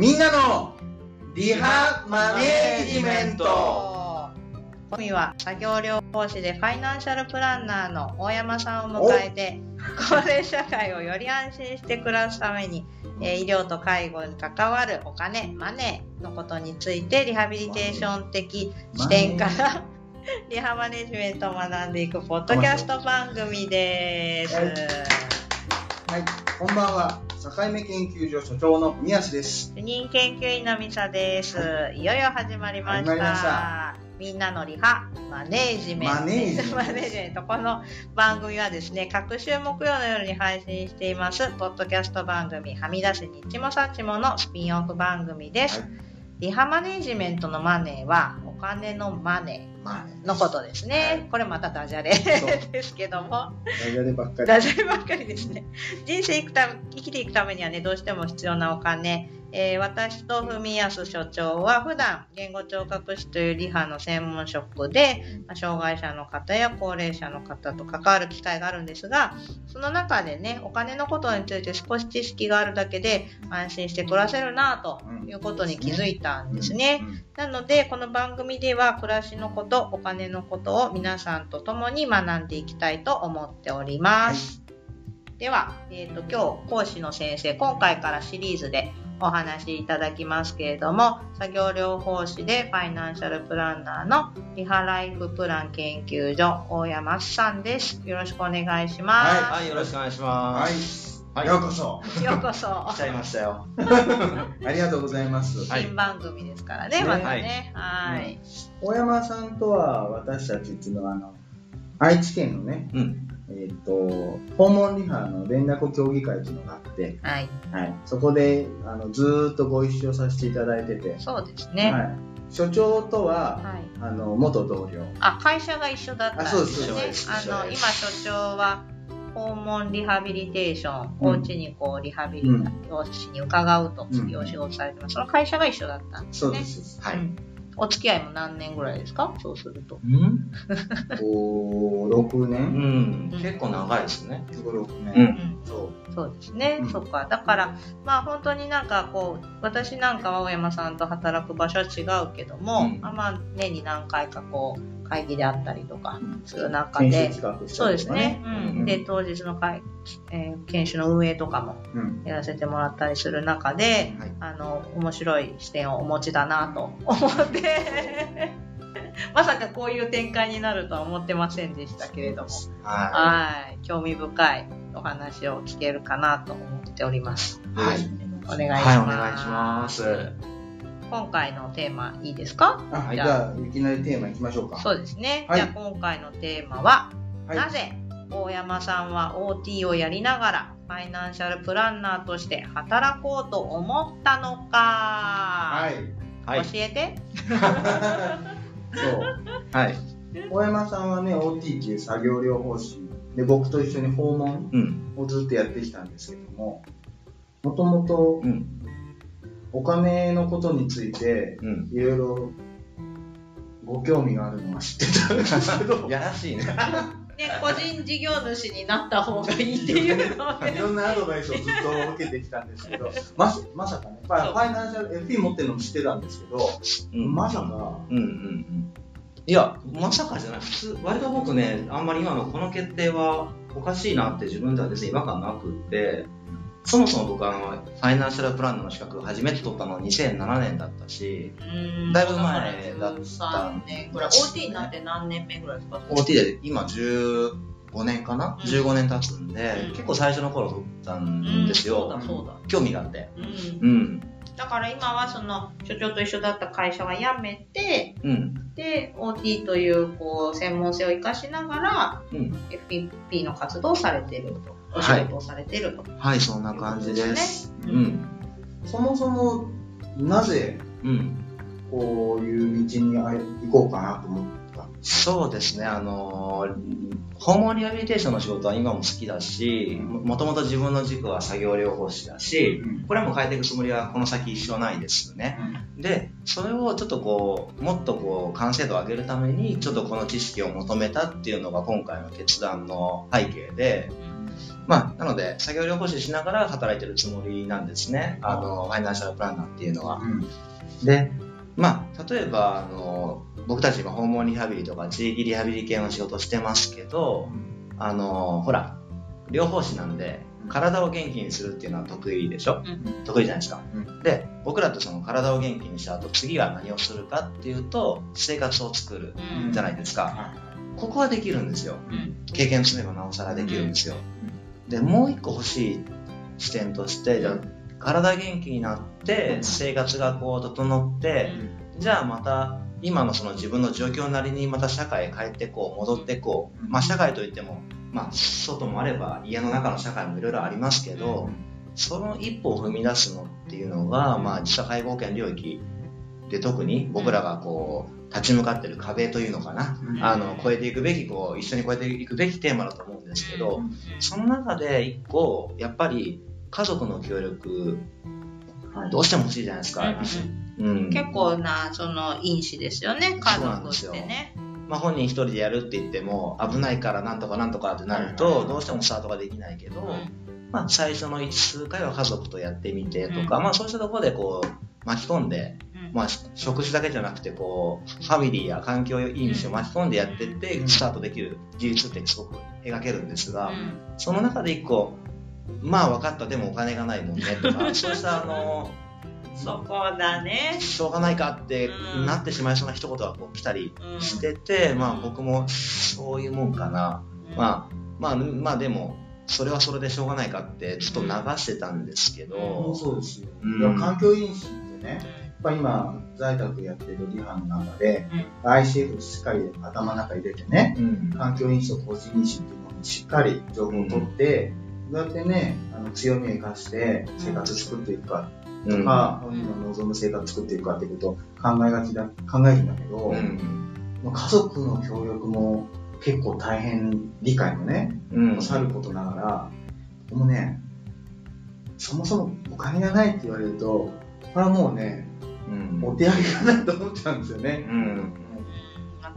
みんなのリハマネージメント。今日は作業療法士でファイナンシャルプランナーの大山さんを迎えて高齢社会をより安心して暮らすために、えー医療と介護に関わるお金マネーのことについてリハビリテーション的視点からリハマネジメントを学んでいくポッドキャスト番組です。はい。はい、こんばんは。境目研究所所長の宮橋です。主任研究員のミサです。いよいよ始まりました。みんなのリハ、マネージメント。マネージメント。この番組はですね、各週木曜の夜に配信しています、ポッドキャスト番組、はみ出しにちもさちものスピンオフ番組です。はいリハマネージメントのマネーは、お金のマネーのことですね。はいこれまたダジャレですけども。ダジャレばっかり。ダジャレばっかりですね。人生生くた生きていくためにはね、どうしても必要なお金。えー私と文康所長は普段言語聴覚士というリハの専門職で、まあ障害者の方や高齢者の方と関わる機会があるんですが、その中でね、お金のことについて少し知識があるだけで安心して暮らせるなということに気づいたんですね。うん。なので、この番組では暮らしのこと、お金のことを皆さんと共に学んでいきたいと思っております。では、えっ、と、今日、講師の先生、今回からシリーズでお話しいただきますけれども、作業療法士でファイナンシャルプランナーのリハライフプラン研究所、大山さんです。よろしくお願いしまはい、よろしくお願いしまはいす。。はいようこそ。す。ようこそ。来ちゃいましたよ。ありがとうございます。はい新番組ですからね、ねまたね。はい。大山さんとは私たちっていうのはあの愛知県のね、うん。えっ、と訪問リハの連絡協議会っていうのがあって、はい。はい、そこであのずーっとご一緒させていただいてて、そうですね。はい、所長とは、はいあの元同僚。あ、会社が一緒だったんですね。あそうですあの、今所長は訪問リハビリテーション、うんお家にこうリハビリうんをしに伺うとうんいうお仕事されてます。その会社が一緒だったんですね。そうです。はい。うんお付き合いも何年ぐらいですか？そうすると。うん？おー6う年、ん。結構長いですね。5、6う年。うんそう。そうですね、うんそっか。だから、まあ本当になんかこう、私なんかは大山さんと働く場所は違うけども、うんまあまあ年に何回かこう、会議であったりとかうんする中研で、修企画したそうですね。ね。うん、で、当日の会、えー研修の運営とかもうん。やらせてもらったりする中で、はいあの、面白い視点をお持ちだなと 思って、まさかこういう展開になるとは思ってませんでしたけれども、ははい、興味深いお話を聞けるかなと思っております。い。はい。お願いします。はい、お願いします。今回のテーマいいですか？あ、じゃあじゃあ、いきなりテーマいきましょうか。そうですね。はいじゃあ今回のテーマは、はい。なぜ大山さんは OT をやりながらファイナンシャルプランナーとして働こうと思ったのか、はい。はい。教えて。そう。はい。大山さんはね、OT っていう作業療法士で、僕と一緒に訪問うん。をずっとやってきたんですけども、もともとうん。お金のことについて、うん。いろいろご興味があるのは知ってたんですけど、やらしいね。ね、個人事業主になった方がいいっていうのをね。いろんなアドバイスをずっと受けてきたんですけど、まさまさかね、ファイナンシャル FP 持ってるのも知ってたんですけど、うん。まさか、うんうんうん。いや、まさかじゃない。普通、割と僕ね、あんまり今のこの決定はおかしいなって自分では別に違和感なくって、そもそも僕はあの、ファイナンシャルプランナーの資格を初めて取ったのは2007年だったし、うんだいぶ前だった13年ぐらい OT になって何年目ぐらいですか？OT で今15年かな、うん ?15 年経つんで、うん結構最初の頃取ったんですそうよ。だそうだ、興味があって。うんうん。だから今はその所長と一緒だった会社は辞めてうん。で OT というこう専門性を生かしながらうん。FPP の活動をされているとお仕はい事をされていると、はい、そんな感じです。ねうん。そもそもなぜうん。こういう道に行こうかなと思った？そうですね、あのー訪問リハビリテーションの仕事は今も好きだし、ももともと自分の軸は作業療法士だし、これはもう変えていくつもりはこの先一生ないですよね。で、それをちょっとこう、もっとこう、完成度を上げるために、ちょっとこの知識を求めたっていうのが今回の決断の背景で、まあ、なので、作業療法士しながら働いてるつもりなんですね。あの、ファイナンシャルプランナーっていうのは。で、まあ、例えば、あの、僕たち今訪問リハビリとか地域リハビリ系の仕事してますけど、あの、ほら、療法士なんで、体を元気にするっていうのは得意でしょ、うん、得意じゃないですか、うん、で僕らってその体を元気にした後次は何をするかっていうと生活を作るじゃないですか、うん、ここはできるんですよ、経験積めばなおさらできるんですよ、でもう一個欲しい視点としてじゃ体元気になって生活がこう整って、じゃあまた今のその自分の状況なりにまた社会へ帰ってこう戻ってこう、まあ、社会といってもまあ、外もあれば家の中の社会もいろいろありますけど、その一歩を踏み出すのっていうのが、まあ、自社介護保険領域で特に僕らがこう立ち向かってる壁というのかな、うん、あの超えていくべきこう一緒に超えていくべきテーマだと思うんですけど、その中で一個やっぱり家族の協力、どうしても欲しいじゃないですか。うん、結構なその因子ですよね。家族ってね。まあ、本人一人でやるって言っても危ないからなんとかなんとかってなるとどうしてもスタートができないけど、まあ、最初の数回は家族とやってみてとか、まあ、そうしたところでこう巻き込んで、まあ、食事だけじゃなくてこうファミリーや環境因子を巻き込んでやってってスタートできる自立ってすごく描けるんですがその中で一個まあ分かったでもお金がないもんねとか そうしたあのそこだね。しょうがないかってなってしまいそうな一言がこう来たりしてて、うん、まあ僕もそういうもんかな。うん、まあ、まあ、まあでも、それはそれでしょうがないかってちょっと流してたんですけど。うん、そうですよ。うん、環境因子ってね、ぱ今、在宅やってるリハの中で、ICF しっかり頭の中に入れてね、環境因子と個人因子っていうのにしっかり情報を取って、どうやってね、あの強みを生かして生活作っていくかとか、本人の望む生活作っていくかっていうことを考えがちだ、考えるんだけど、うん、家族の協力も結構大変、理解もね、うん、さることながら、もうね、そもそもお金がないって言われると、これはもうね、うん、お手上げかなと思っちゃうんですよね。うん。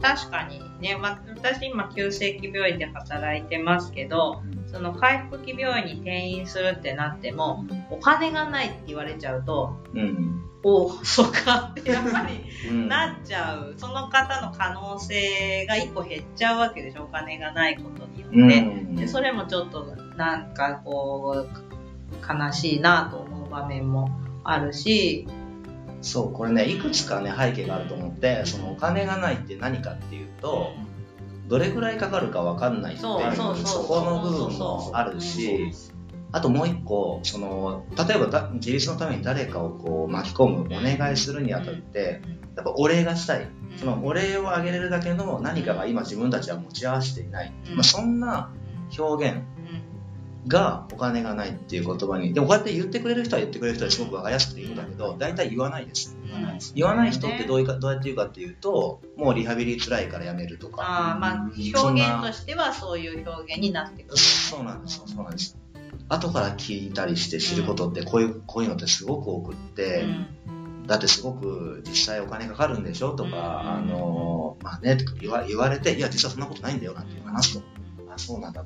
確かにね、ま私今急性期病院で働いてますけど、その回復期病院に転院するってなっても、お金がないって言われちゃうと、うん、おお、そうか。っ てやっぱりなっちゃう、うん、その方の可能性が一個減っちゃうわけでしょ、お金がないことによって。うん、でそれもちょっとなんかこう、悲しいなと思う場面もあるし、そう、これね、いくつかね、背景があると思って、そのお金がないって何かっていうと、どれぐらいかかるか分かんないっていうそこの部分もあるしあともう一個その例えば自立のために誰かをこう巻き込むお願いするにあたってやっぱお礼がしたい。そのお礼をあげれるだけの何かが今自分たちは持ち合わせていない、まあ、そんな表現がお金がないっていう言葉にでもこうやって言ってくれる人は言ってくれる人はすごく分かりやすくていいんだけど大体言わないです。言わない人ってどういうかどうやって言うかっていうともうリハビリつらいからやめるとか。あまあ表現としてはそういう表現になってくる、ね、そうなんですそうなんです。後から聞いたりして知ることってこういう、こういうのってすごく多くって、うん、だってすごく実際お金かかるんでしょとか、うん、あのまあね言わ言われていや実はそんなことないんだよなんて話すとあそうなんだ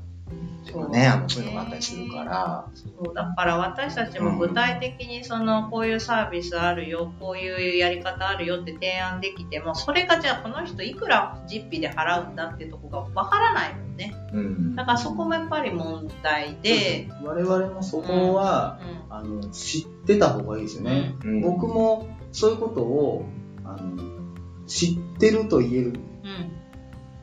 ね、あのそういうのがあったりするから。そうだから私たちも具体的にその、こういうサービスあるよ、こういうやり方あるよって提案できても、それがじゃあこの人いくら実費で払うんだっていうとこがわからないもんね。うん、だからそこもやっぱり問題で。我々もそこは、うん、あの知ってた方がいいですよね。うん、僕もそういうことをあの知ってると言える。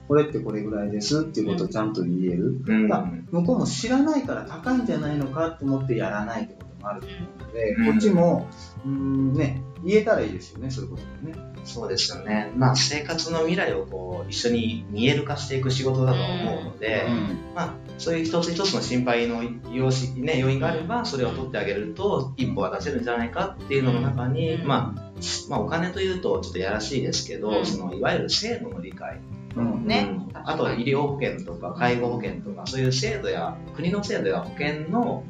うんこれってこれぐらいですっていうことをちゃんと言える。うん、向こうも知らないから高いんじゃないのかって思ってやらないってこともあると思うので、うん、こっちも、うんね、言えたらいいですよね、そういうこともね。そうですよね。まあ、生活の未来をこう、一緒に見える化していく仕事だと思うので、うん、まあ、そういう一つ一つの心配の要し、ね、要因があれば、それを取ってあげると、一歩は出せるんじゃないかっていうのの中に、まあ、まあ、お金というとちょっとやらしいですけど、そのいわゆる制度の理解うん。ね、うん、あと医療保険とか介護保険とかそういう制度や国の制度や保険の、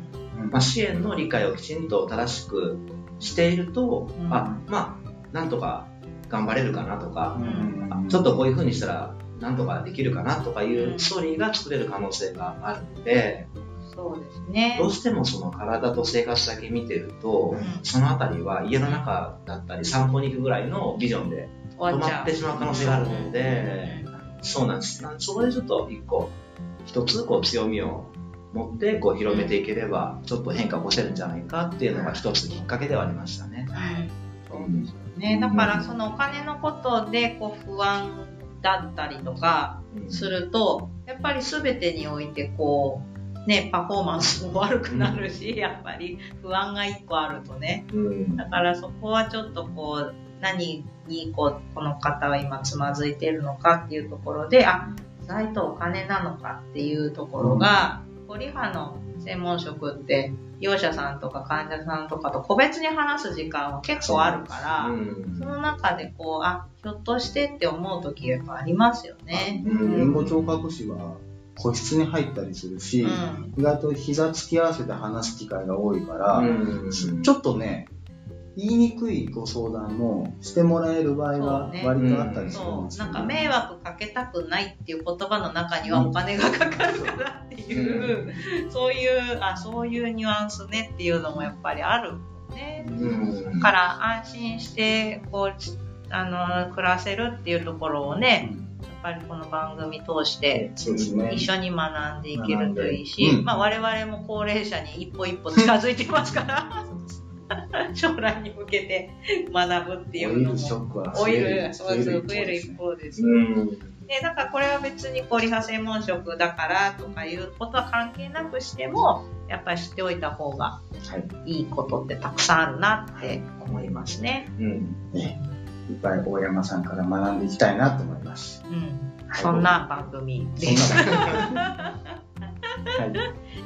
まあ、支援の理解をきちんと正しくしていると、うん、あまあなんとか頑張れるかなとか、うん、ちょっとこういうふうにしたらなんとかできるかなとかいうストーリーが作れる可能性があるので、そうですね。どうしてもその体と生活だけ見てると、うん、そのあたりは家の中だったり散歩に行くぐらいのビジョンで止まってしまう可能性があるので、そうなんです。そこでちょっと一個、一つこう強みを持ってこう広めていければ、ちょっと変化を起こせるんじゃないかっていうのが一つきっかけではありましたね。はい。そうですよね。だからそのお金のことでこう不安だったりとかすると、やっぱり全てにおいてこう、ね、パフォーマンスも悪くなるし、やっぱり不安が一個あるとね。だからそこはちょっとこう、何にこうこの方は今つまずいているのかっていうところで、あ、財とお金なのかっていうところが、ゴリハの専門職って業者さんとか患者さんとかと個別に話す時間は結構あるから、その中でこう、あ、ひょっとしてって思う時やっぱありますよね。言語聴覚士は個室に入ったりするし、うん、意外と膝つき合わせて話す機会が多いから、ちょっとね、言いにくいご相談もしてもらえる場合は割とあったりするんですよ、ね、なんか迷惑かけたくないっていう言葉の中にはお金がかかるからっていう、うん、そういうあそういうニュアンスねっていうのもやっぱりあるね、うん、から安心してこうあの暮らせるっていうところをね、やっぱりこの番組通して一緒に学んでいけるといいし、まあ、我々も高齢者に一歩一歩近づいてますから 将来に向けて学ぶっていうのも。オイル増える一方です。で、だからこれは別にこうリハ専門職だからとかいうことは関係なくしても、やっぱり知っておいた方がいいことってたくさんあるなって思いますね。うん。ねいっぱい大山さんから学んでいきたいなと思います。うん。そんな番組です。はい、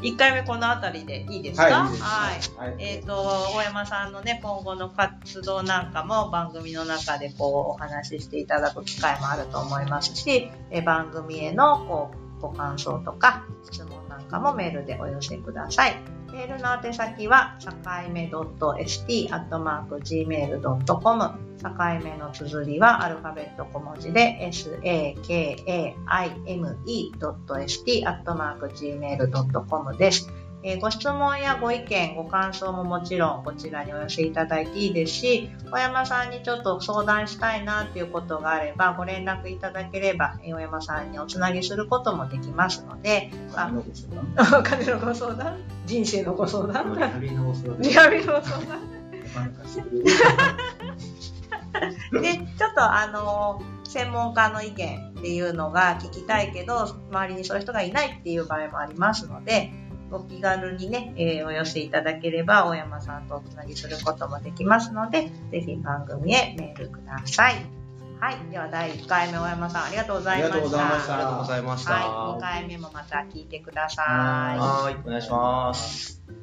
1回目この辺りでいいですか？はい、はい、えっ、ー、と、大山さんのね、今後の活動なんかも番組の中でこう、お話ししていただく機会もあると思いますし、え番組へのこう、ご感想とか質問なんかもメールでお寄せください。メールの宛先は、さかいめ .st.gmail.com 境目の綴りはアルファベット小文字で sakaime.st.gmail.com です。えー、ご質問やご意見、ご感想ももちろんこちらにお寄せいただいていいですし、小山さんにちょっと相談したいなっていうことがあれば、ご連絡いただければ、小山さんにおつなぎすることもできますので、お 金のご相談？人生のご相談？リハビリのご相談。リハビリのご相談？で、ちょっとあの専門家の意見っていうのが聞きたいけど、周りにそういう人がいないっていう場合もありますので、お気軽にね、えー、お寄せいただければ、大山さんとおつなぎすることもできますので、ぜひ番組へメールください。はい。では、第1回目、大山さん、ありがとうございました。ありがとうございました。ありがとうございました。はい。2回目もまた聞いてください。はい。お願いします。